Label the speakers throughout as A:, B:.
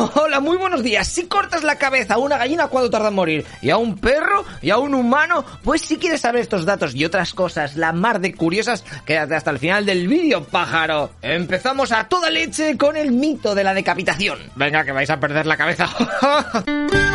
A: Hola, muy buenos días. Si cortas la cabeza a una gallina, ¿cuánto tarda en morir? ¿Y a un perro? ¿Y a un humano? Pues si quieres saber estos datos y otras cosas, la mar de curiosas, quédate hasta el final del vídeo, pájaro. Empezamos a toda leche con el mito de la decapitación. Venga, que vais a perder la cabeza.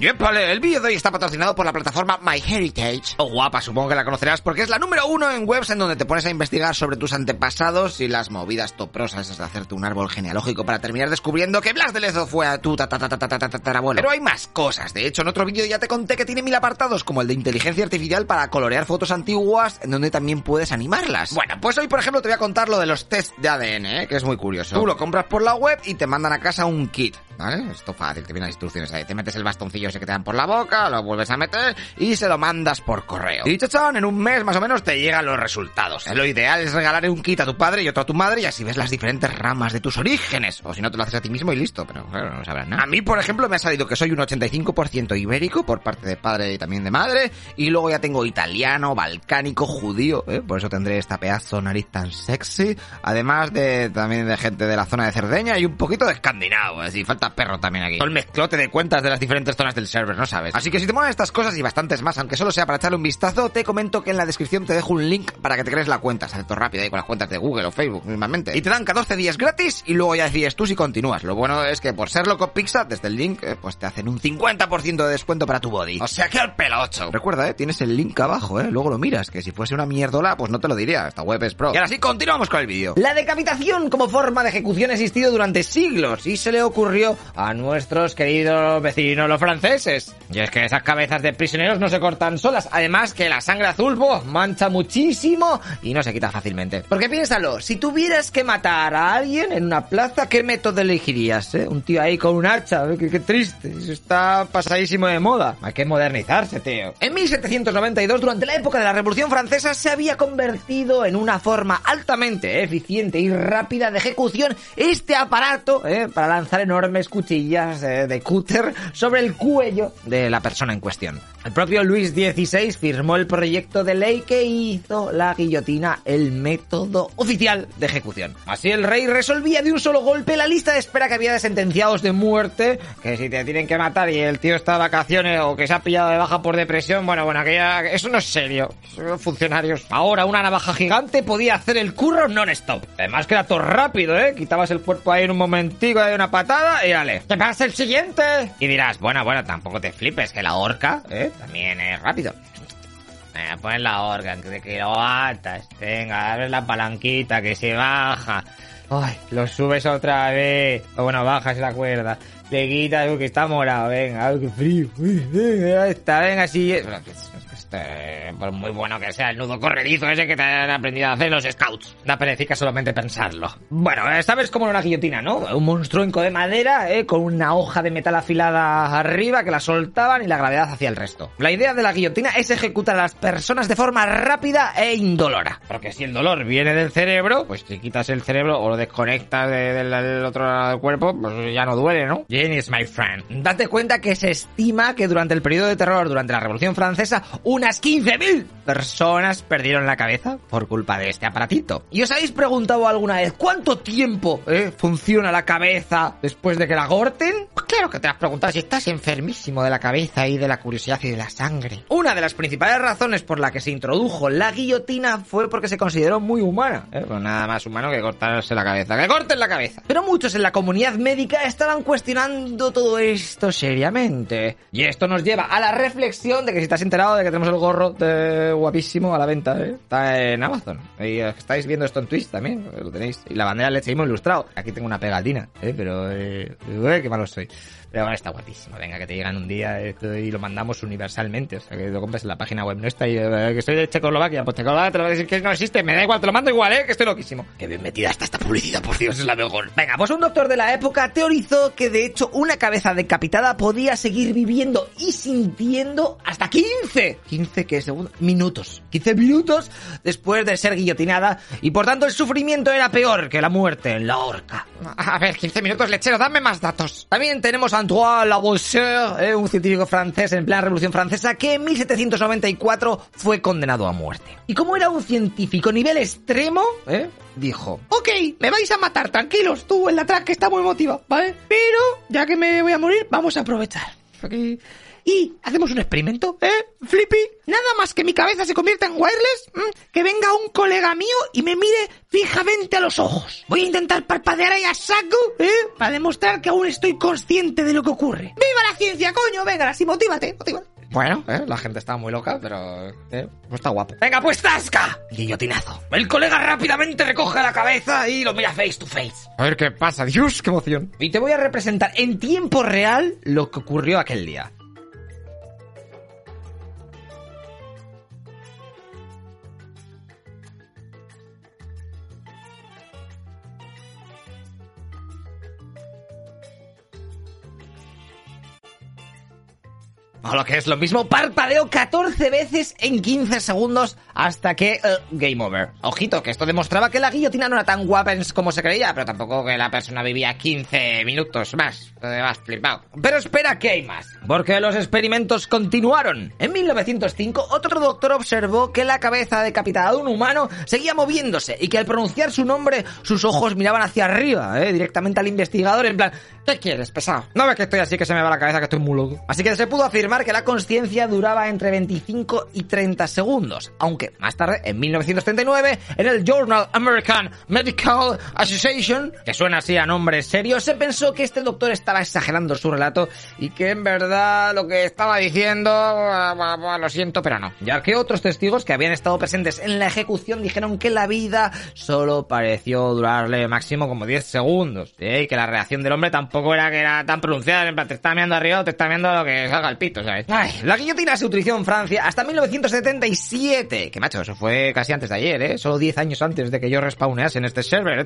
A: Yepale, el vídeo de hoy está patrocinado por la plataforma MyHeritage. Oh, guapa, supongo que la conocerás porque es la número uno en webs en donde te pones a investigar sobre tus antepasados y las movidas toprosas de hacerte un árbol genealógico para terminar descubriendo que Blas de Lezo fue a tu tatarabuelo. Pero hay más cosas. De hecho, en otro vídeo ya te conté que tiene mil apartados, como el de inteligencia artificial para colorear fotos antiguas, en donde también puedes animarlas. Bueno, pues hoy, por ejemplo, te voy a contar lo de los test de ADN, ¿eh? que es muy curioso. Tú lo compras por la web y te mandan a casa un kit. ¿Vale? Esto fácil, te vienen las instrucciones ahí. Te metes el bastoncillo ese que te dan por la boca, lo vuelves a meter y se lo mandas por correo. Y chachán, en un mes más o menos te llegan los resultados. Lo ideal es regalar un kit a tu padre y otro a tu madre y así ves las diferentes ramas de tus orígenes. O si no, te lo haces a ti mismo y listo, pero claro, no sabrás nada. A mí, por ejemplo, me ha salido que soy un 85% ibérico por parte de padre y también de madre. Y luego ya tengo italiano, balcánico, judío, ¿eh? por eso tendré esta pedazo nariz tan sexy. Además de también de gente de la zona de Cerdeña y un poquito de escandinavo. Es decir, falta perro también aquí. Todo el mezclote de cuentas de las diferentes zonas del server, ¿no sabes? Así que si te molan estas cosas y bastantes más, aunque solo sea para echarle un vistazo, te comento que en la descripción te dejo un link para que te crees la cuenta. Se hace todo rápido ahí con las cuentas de Google o Facebook mismamente. Y te dan 14 días gratis y luego ya decides tú si continúas. Lo bueno es que por ser loco Pizza, desde el link, eh, pues te hacen un 50% de descuento para tu body. O sea que al pelocho. Recuerda, eh, tienes el link abajo, eh. Luego lo miras, que si fuese una mierdola, pues no te lo diría. Esta web es pro. Y ahora sí, continuamos con el vídeo. La decapitación como forma de ejecución ha existido durante siglos y se le ocurrió a nuestros queridos vecinos los franceses. Y es que esas cabezas de prisioneros no se cortan solas. Además que la sangre azul, mancha muchísimo y no se quita fácilmente. Porque piénsalo, si tuvieras que matar a alguien en una plaza, ¿qué método elegirías? Eh? Un tío ahí con un hacha, qué, qué triste. Eso está pasadísimo de moda. Hay que modernizarse, tío. En 1792, durante la época de la Revolución Francesa, se había convertido en una forma altamente eficiente y rápida de ejecución este aparato eh, para lanzar enormes cuchillas de cúter sobre el cuello de la persona en cuestión. El propio Luis XVI firmó el proyecto de ley que hizo la guillotina el método oficial de ejecución. Así el rey resolvía de un solo golpe la lista de espera que había de sentenciados de muerte, que si te tienen que matar y el tío está de vacaciones o que se ha pillado de baja por depresión, bueno, bueno, aquella, eso no es serio. Funcionarios. Ahora una navaja gigante podía hacer el curro non-stop. Además que era todo rápido, ¿eh? Quitabas el cuerpo ahí en un momentico, de una patada y dale. ¿Qué pasa el siguiente? Y dirás, bueno, bueno, tampoco te flipes, que la horca, ¿eh? También es rápido. Venga, pon la horca, que, que lo atas. Venga, abre la palanquita, que se baja. Ay, lo subes otra vez. O bueno, bajas la cuerda. Le quitas, uy, que está morado, venga, ay, qué frío. Uy, venga, está, venga, así. Este, por muy bueno que sea el nudo corredizo ese que te han aprendido a hacer los scouts. Da perecica solamente pensarlo. Bueno, sabes cómo era una guillotina, ¿no? Un monstruenco de madera, ¿eh? Con una hoja de metal afilada arriba que la soltaban y la gravedad hacía el resto. La idea de la guillotina es ejecutar a las personas de forma rápida e indolora. Porque si el dolor viene del cerebro, pues si quitas el cerebro o lo desconectas de- del, otro lado del cuerpo, pues ya no duele, ¿no? Genius, my friend. Date cuenta que se estima que durante el periodo de terror, durante la Revolución Francesa, unas 15.000 personas perdieron la cabeza por culpa de este aparatito. ¿Y os habéis preguntado alguna vez cuánto tiempo eh, funciona la cabeza después de que la corten? Pues claro que te has preguntado si estás enfermísimo de la cabeza y de la curiosidad y de la sangre. Una de las principales razones por la que se introdujo la guillotina fue porque se consideró muy humana. ¿eh? Pues nada más humano que cortarse la cabeza. ¡Que corten la cabeza! Pero muchos en la comunidad médica estaban cuestionando todo esto seriamente. Y esto nos lleva a la reflexión de que si has enterado de que tenemos el gorro de guapísimo a la venta, ¿eh? está en Amazon. Y estáis viendo esto en Twitch también, lo tenéis. Y la bandera lecheísmo ilustrado. Aquí tengo una pegatina, ¿eh? pero eh, ué, qué malo soy. Pero bueno, está guapísimo. Venga, que te llegan un día esto, y lo mandamos universalmente. O sea, que lo compres en la página web nuestra y eh, que soy de Checoslovaquia. Pues Checoslovaquia te lo voy a decir que no existe. Me da igual, te lo mando igual, ¿eh? Que estoy loquísimo. Qué bien metida está esta publicidad, por Dios, es la mejor. Venga, pues un doctor de la época teorizó que de hecho una cabeza decapitada podía seguir viviendo y sintiendo hasta 15. 15 que segundos. Minutos. 15 minutos después de ser guillotinada y por tanto el sufrimiento era peor que la muerte en la horca. A ver, 15 minutos, lechero, dame más datos. También tenemos a Antoine Lavoisier, eh, un científico francés en plena Revolución Francesa, que en 1794 fue condenado a muerte. Y como era un científico nivel extremo, eh, dijo, ok, me vais a matar, tranquilos, tú en la track que está muy motivado, ¿vale? Pero, ya que me voy a morir, vamos a aprovechar. Y hacemos un experimento, ¿eh, Flippy? Nada más que mi cabeza se convierta en wireless, que venga un colega mío y me mire fijamente a los ojos. Voy a intentar parpadear ahí a saco, ¿eh? Para demostrar que aún estoy consciente de lo que ocurre. ¡Viva la ciencia, coño! Venga, así, motívate, motívate. Bueno, ¿eh? la gente está muy loca, pero ¿eh? pues está guapo. ¡Venga, pues tasca! Guillotinazo. El colega rápidamente recoge la cabeza y lo mira face to face. A ver qué pasa. Dios, qué emoción. Y te voy a representar en tiempo real lo que ocurrió aquel día. O lo que es lo mismo, parpadeo 14 veces en 15 segundos hasta que... Uh, game over. Ojito, que esto demostraba que la guillotina no era tan guapa como se creía, pero tampoco que la persona vivía 15 minutos más. Más flipado. Pero espera que hay más. Porque los experimentos continuaron. En 1905, otro doctor observó que la cabeza decapitada de un humano seguía moviéndose y que al pronunciar su nombre, sus ojos miraban hacia arriba, ¿eh? directamente al investigador, en plan, ¿qué quieres, pesado? No ves que estoy así que se me va la cabeza, que estoy muy loco. Así que se pudo afirmar que la conciencia duraba entre 25 y 30 segundos, aunque más tarde, en 1939, en el Journal American Medical Association, que suena así a nombre serio, se pensó que este doctor estaba exagerando su relato y que en verdad lo que estaba diciendo, lo siento, pero no. Ya que otros testigos que habían estado presentes en la ejecución dijeron que la vida solo pareció durarle máximo como 10 segundos, y que la reacción del hombre tampoco era que era tan pronunciada, en plan, te está mirando arriba o te está mirando lo que salga el pito, ¿sabes? la guillotina se utilizó en Francia hasta 1977, que macho, eso fue casi antes de ayer, ¿eh? Solo 10 años antes de que yo respawnease en este server,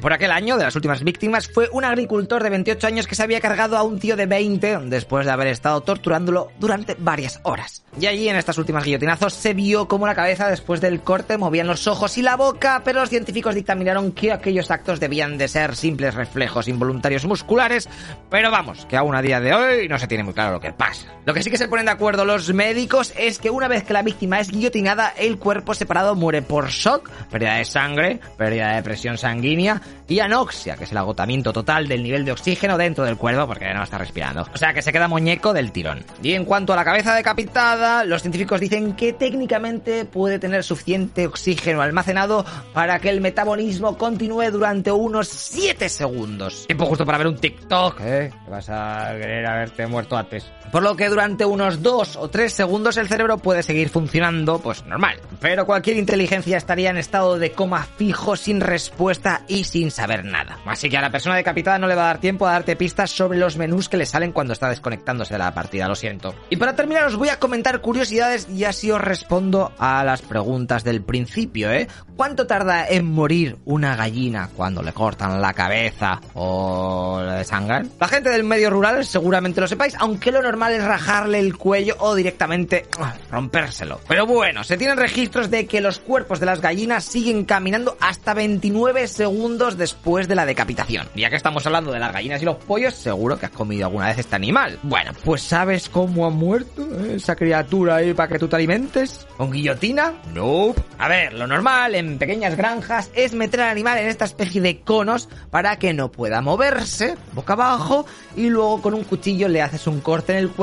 A: Por aquel año, de las últimas víctimas, fue un agricultor de 28 años que se había cargado a un tío de 20 después de haber estado torturándolo durante varias horas. Y allí, en estas últimas guillotinazos, se vio como la cabeza después del corte movían los ojos y la boca, pero los científicos dictaminaron que aquellos actos debían de ser simples reflejos involuntarios musculares, pero vamos, que aún a día de hoy no se tiene muy claro lo que pasa. Lo que sí que se ponen de acuerdo los médicos es que una vez que la víctima es guillotinada, el cuerpo separado muere por shock, pérdida de sangre, pérdida de presión sanguínea y anoxia, que es el agotamiento total del nivel de oxígeno dentro del cuerpo porque no está respirando. O sea que se queda muñeco del tirón. Y en cuanto a la cabeza decapitada, los científicos dicen que técnicamente puede tener suficiente oxígeno almacenado para que el metabolismo continúe durante unos 7 segundos. Tiempo justo para ver un TikTok, ¿eh? Vas a querer haberte muerto antes. Lo que durante unos 2 o 3 segundos el cerebro puede seguir funcionando, pues normal. Pero cualquier inteligencia estaría en estado de coma fijo, sin respuesta y sin saber nada. Así que a la persona decapitada no le va a dar tiempo a darte pistas sobre los menús que le salen cuando está desconectándose de la partida, lo siento. Y para terminar os voy a comentar curiosidades y así os respondo a las preguntas del principio, ¿eh? ¿Cuánto tarda en morir una gallina cuando le cortan la cabeza o le desangran? La gente del medio rural seguramente lo sepáis, aunque lo normal es rajarle el cuello o directamente ah, rompérselo. Pero bueno, se tienen registros de que los cuerpos de las gallinas siguen caminando hasta 29 segundos después de la decapitación. Ya que estamos hablando de las gallinas y los pollos, seguro que has comido alguna vez este animal. Bueno, pues ¿sabes cómo ha muerto esa criatura ahí para que tú te alimentes? ¿Con guillotina? No. A ver, lo normal en pequeñas granjas es meter al animal en esta especie de conos para que no pueda moverse boca abajo y luego con un cuchillo le haces un corte en el cuello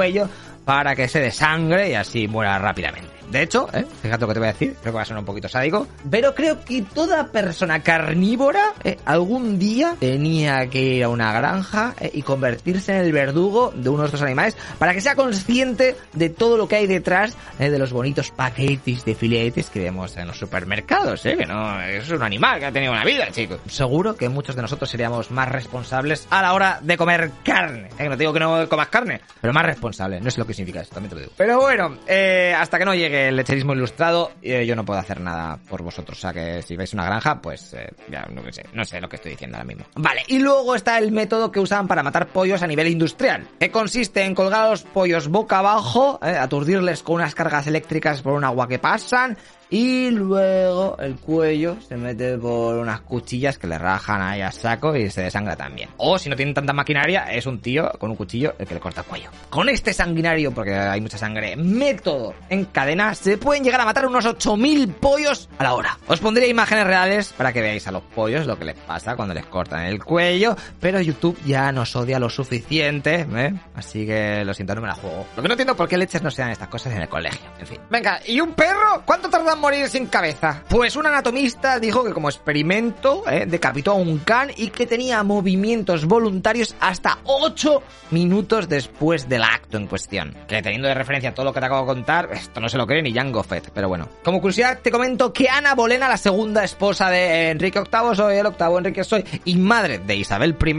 A: para que se desangre y así muera rápidamente. De hecho, ¿eh? fíjate lo que te voy a decir, creo que va a sonar un poquito sádico, pero creo que toda persona carnívora ¿eh? algún día tenía que ir a una granja ¿eh? y convertirse en el verdugo de uno de estos animales para que sea consciente de todo lo que hay detrás ¿eh? de los bonitos paquetes de filetes que vemos en los supermercados, ¿eh? que no es un animal que ha tenido una vida, chicos. Seguro que muchos de nosotros seríamos más responsables a la hora de comer carne. No te digo que no comas carne, pero más responsable. No sé lo que significa eso, también te lo digo. Pero bueno, hasta que no llegue el lecherismo ilustrado, eh, yo no puedo hacer nada por vosotros. O sea que si veis una granja, pues eh, ya no sé, no sé lo que estoy diciendo ahora mismo. Vale, y luego está el método que usaban para matar pollos a nivel industrial, que consiste en colgar a los pollos boca abajo, eh, aturdirles con unas cargas eléctricas por un agua que pasan, y luego el cuello se mete por unas cuchillas que le rajan ahí a saco y se desangra también. O si no tienen tanta maquinaria, es un tío con un cuchillo el que le corta el cuello. Con este sanguinario, porque hay mucha sangre, método en cadena, se pueden llegar a matar unos 8000 pollos a la hora. Os pondré imágenes reales para que veáis a los pollos lo que les pasa cuando les cortan el cuello, pero YouTube ya nos odia lo suficiente, ¿eh? Así que lo siento, no me la juego. Lo que no entiendo por qué leches no se dan estas cosas en el colegio. En fin. Venga, ¿y un perro? ¿Cuánto tarda en morir sin cabeza? Pues un anatomista dijo que como experimento ¿eh? decapitó a un can y que tenía movimientos voluntarios hasta 8 minutos después del acto en cuestión. Que teniendo de referencia todo lo que te acabo de contar, esto no se lo cree ni Jango Fett, pero bueno. Como curiosidad te comento que Ana Bolena, la segunda esposa de Enrique VIII, soy el octavo Enrique soy, y madre de Isabel I,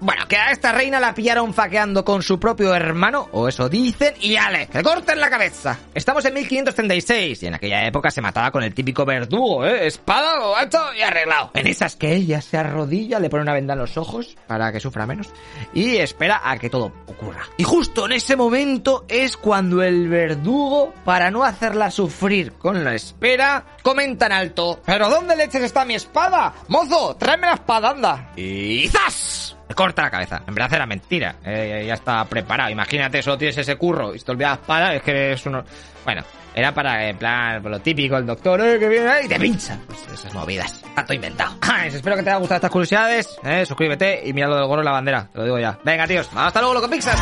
A: bueno, que a esta reina la pillaron faqueando con su propio hermano, o eso dicen, y ale, que corten la cabeza. Estamos en 1536 y en aquella época se mataba con el típico verdugo, ¿eh? Espada, hecho y arreglado. En esas que ella se arrodilla, le pone una venda en los ojos para que sufra menos y espera a que todo ocurra. Y justo en ese momento es cuando el verdugo, para no hacerla sufrir con la espera, comenta en alto, ¿pero dónde leches está mi espada? Mozo, tráeme la espada, anda. Y ¡zas! Le corta la cabeza. En verdad era mentira. Eh, ya está preparado. Imagínate, solo tienes ese curro y te olvidas la espada, es que es uno... Bueno, era para, en plan, lo típico, el doctor, eh, que viene y te pincha. Pues esas movidas. Está inventado. espero que te haya gustado estas curiosidades. Eh, suscríbete y mira lo del gorro en la bandera. Te lo digo ya. Venga, tíos. Hasta luego, loco Pixas.